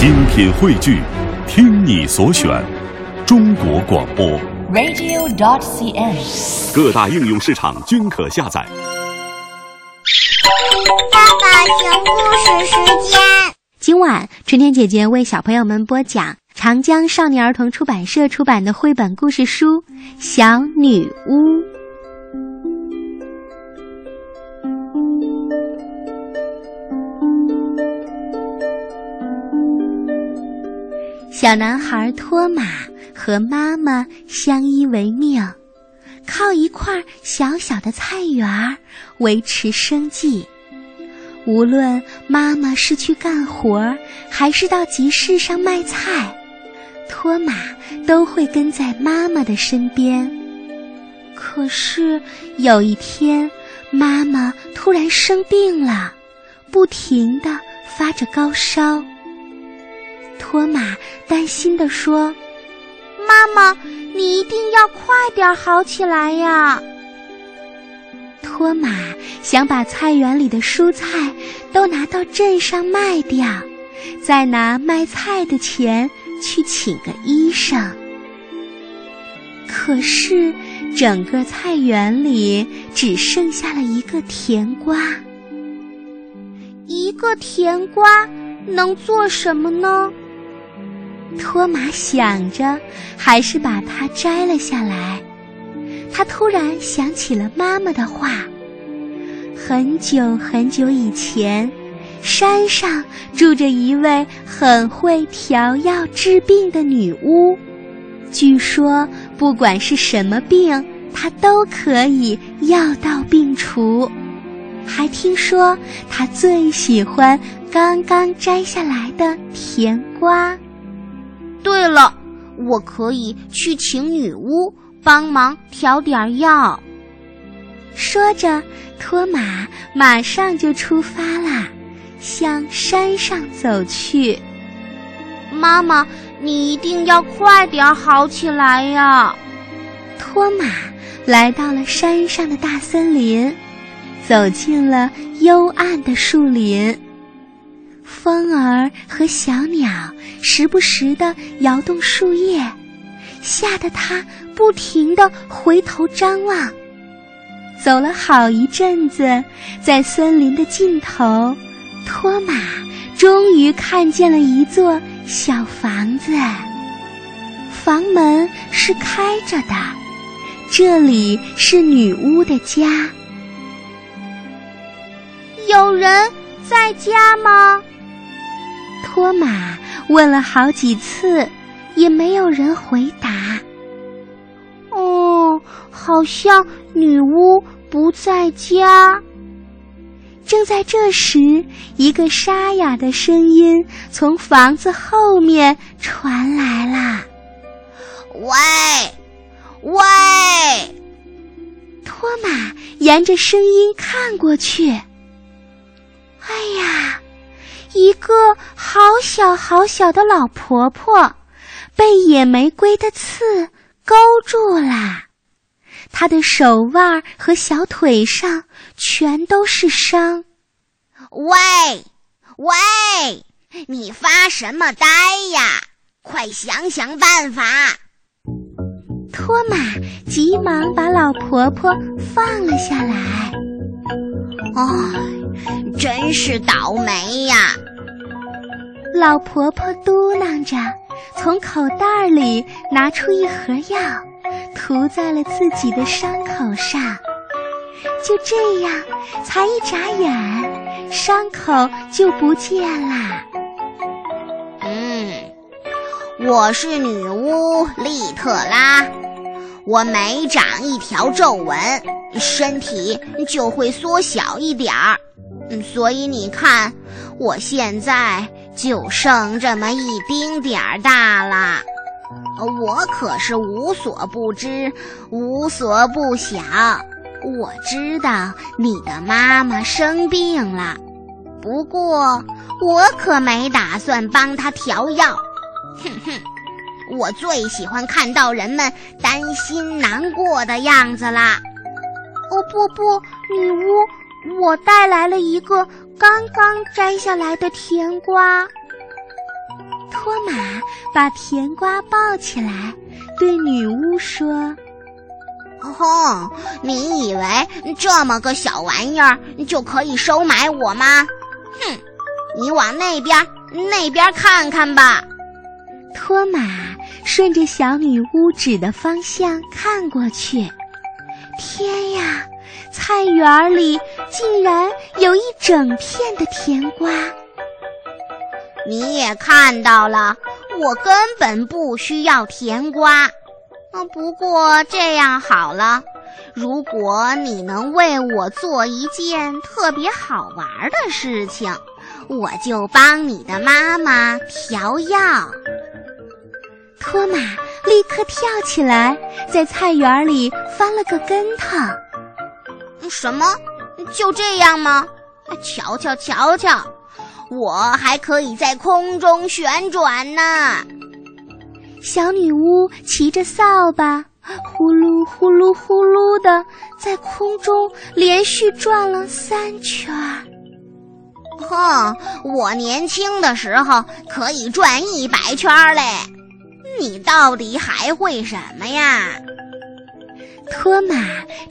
精品汇聚，听你所选，中国广播。radio.dot.cn，。各大应用市场均可下载。爸爸听故事时间。今晚春天姐姐为小朋友们播讲长江少年儿童出版社出版的绘本故事书《小女巫》。小男孩托马和妈妈相依为命，靠一块小小的菜园儿维持生计。无论妈妈是去干活儿，还是到集市上卖菜，托马都会跟在妈妈的身边。可是有一天，妈妈突然生病了，不停地发着高烧。托马担心地说：“妈妈，你一定要快点好起来呀！”托马想把菜园里的蔬菜都拿到镇上卖掉，再拿卖菜的钱去请个医生。可是，整个菜园里只剩下了一个甜瓜。一个甜瓜能做什么呢？托马想着，还是把它摘了下来。他突然想起了妈妈的话：很久很久以前，山上住着一位很会调药治病的女巫。据说，不管是什么病，她都可以药到病除。还听说，她最喜欢刚刚摘下来的甜瓜。对了，我可以去请女巫帮忙调点药。说着，托马马上就出发了，向山上走去。妈妈，你一定要快点好起来呀！托马来到了山上的大森林，走进了幽暗的树林。风儿和小鸟时不时地摇动树叶，吓得他不停地回头张望。走了好一阵子，在森林的尽头，托马终于看见了一座小房子。房门是开着的，这里是女巫的家。有人在家吗？托马问了好几次，也没有人回答。哦，好像女巫不在家。正在这时，一个沙哑的声音从房子后面传来了：“喂，喂！”托马沿着声音看过去，哎呀！一个好小好小的老婆婆，被野玫瑰的刺勾住了，她的手腕和小腿上全都是伤。喂，喂，你发什么呆呀？快想想办法！托马急忙把老婆婆放了下来。唉。真是倒霉呀！老婆婆嘟囔着，从口袋里拿出一盒药，涂在了自己的伤口上。就这样，才一眨眼，伤口就不见了。嗯，我是女巫利特拉，我每长一条皱纹，身体就会缩小一点儿。所以你看，我现在就剩这么一丁点儿大了。我可是无所不知，无所不晓。我知道你的妈妈生病了，不过我可没打算帮她调药。哼哼，我最喜欢看到人们担心难过的样子啦。哦不不，女巫。我带来了一个刚刚摘下来的甜瓜。托马把甜瓜抱起来，对女巫说：“哼，你以为这么个小玩意儿就可以收买我吗？哼，你往那边那边看看吧。”托马顺着小女巫指的方向看过去，天呀！菜园里竟然有一整片的甜瓜。你也看到了，我根本不需要甜瓜。嗯，不过这样好了，如果你能为我做一件特别好玩的事情，我就帮你的妈妈调药。托马立刻跳起来，在菜园里翻了个跟头。什么？就这样吗？瞧瞧瞧瞧，我还可以在空中旋转呢！小女巫骑着扫把，呼噜呼噜呼噜的在空中连续转了三圈。哼，我年轻的时候可以转一百圈嘞！你到底还会什么呀？托马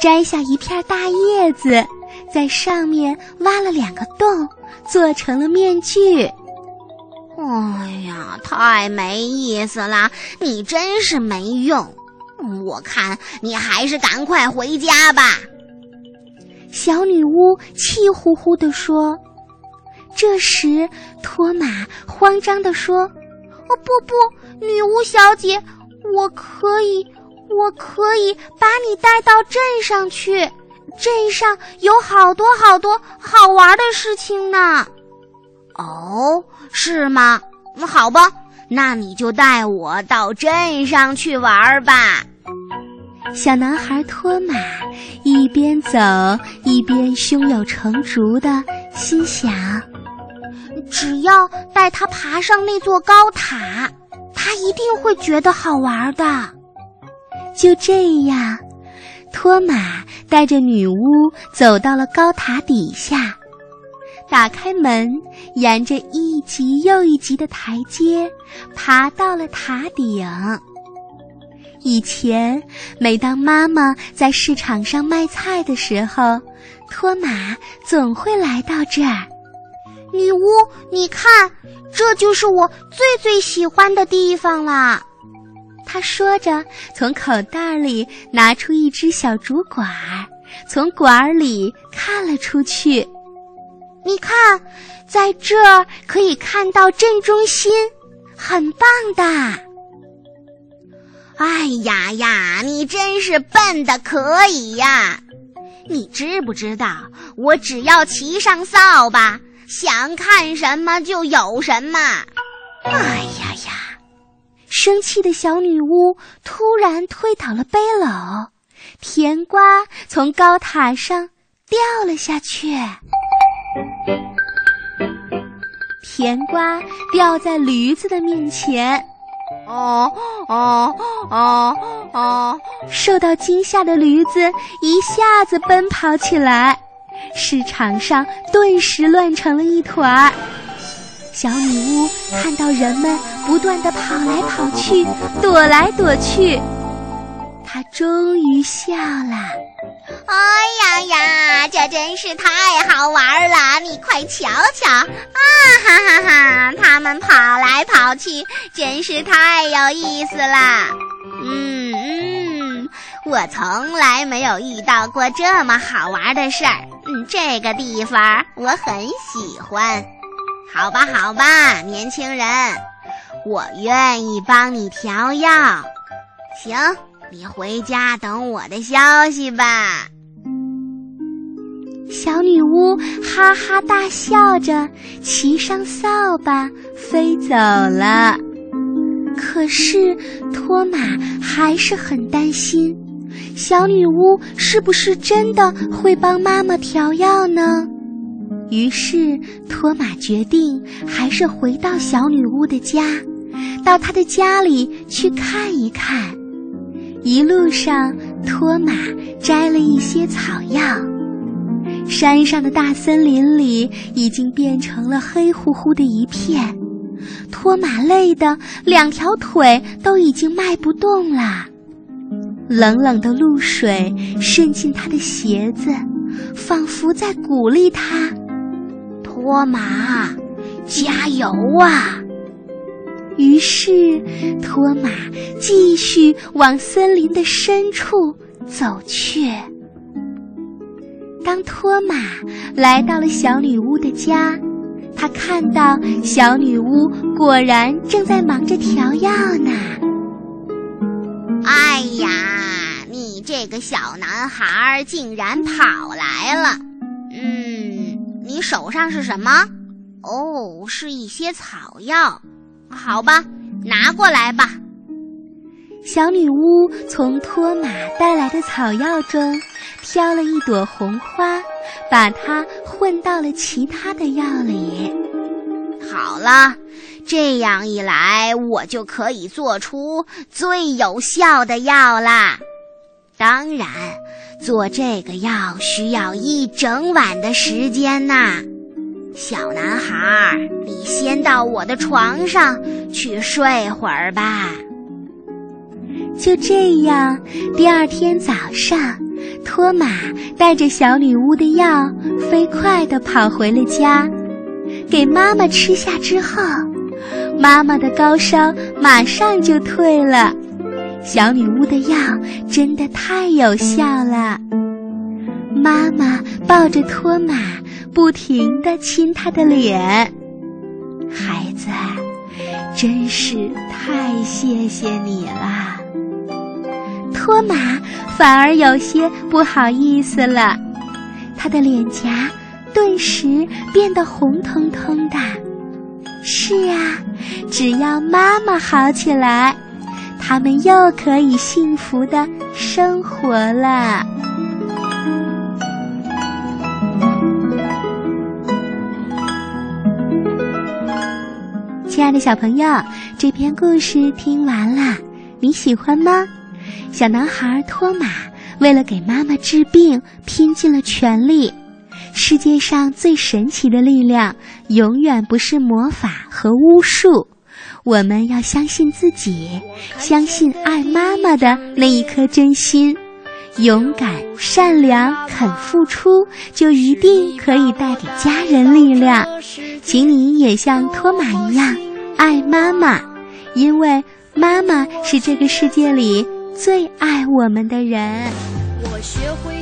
摘下一片大叶子，在上面挖了两个洞，做成了面具。哎呀，太没意思了！你真是没用。我看你还是赶快回家吧。”小女巫气呼呼地说。这时，托马慌张地说：“哦，不不，女巫小姐，我可以。”我可以把你带到镇上去，镇上有好多好多好玩的事情呢。哦，是吗？好吧，那你就带我到镇上去玩吧。小男孩托马一边走一边胸有成竹的心想：只要带他爬上那座高塔，他一定会觉得好玩的。就这样，托马带着女巫走到了高塔底下，打开门，沿着一级又一级的台阶，爬到了塔顶。以前，每当妈妈在市场上卖菜的时候，托马总会来到这儿。女巫，你看，这就是我最最喜欢的地方了。他说着，从口袋里拿出一只小竹管，从管里看了出去。你看，在这儿可以看到镇中心，很棒的。哎呀呀，你真是笨的可以呀！你知不知道，我只要骑上扫把，想看什么就有什么。哎呀！生气的小女巫突然推倒了背篓，甜瓜从高塔上掉了下去。甜瓜掉在驴子的面前，哦哦哦哦！受到惊吓的驴子一下子奔跑起来，市场上顿时乱成了一团。小女巫看到人们不断的跑来跑去、躲来躲去，他终于笑了。哎呀呀，这真是太好玩了！你快瞧瞧，啊哈哈哈！他们跑来跑去，真是太有意思了。嗯嗯，我从来没有遇到过这么好玩的事儿。嗯，这个地方我很喜欢。好吧，好吧，年轻人，我愿意帮你调药。行，你回家等我的消息吧。小女巫哈哈大笑着，骑上扫把飞走了。可是托马还是很担心，小女巫是不是真的会帮妈妈调药呢？于是，托马决定还是回到小女巫的家，到他的家里去看一看。一路上，托马摘了一些草药。山上的大森林里已经变成了黑乎乎的一片，托马累得两条腿都已经迈不动了。冷冷的露水渗进他的鞋子，仿佛在鼓励他：“托马，加油啊！”于是，托马继续往森林的深处走去。当托马来到了小女巫的家，他看到小女巫果然正在忙着调药呢。哎呀，你这个小男孩竟然跑来了！嗯，你手上是什么？哦，是一些草药。好吧，拿过来吧。小女巫从托马带来的草药中挑了一朵红花，把它混到了其他的药里。好了，这样一来，我就可以做出最有效的药啦。当然，做这个药需要一整晚的时间呐。小男孩，你先到我的床上去睡会儿吧。就这样，第二天早上，托马带着小女巫的药，飞快地跑回了家，给妈妈吃下之后，妈妈的高烧马上就退了。小女巫的药真的太有效了。妈妈抱着托马。不停地亲他的脸，孩子，真是太谢谢你了。托马反而有些不好意思了，他的脸颊顿时变得红彤彤的。是啊，只要妈妈好起来，他们又可以幸福的生活了。亲爱的小朋友，这篇故事听完了，你喜欢吗？小男孩托马为了给妈妈治病，拼尽了全力。世界上最神奇的力量，永远不是魔法和巫术。我们要相信自己，相信爱妈妈的那一颗真心，勇敢、善良、肯付出，就一定可以带给家人力量。请你也像托马一样。爱妈妈，因为妈妈是这个世界里最爱我们的人。我学会。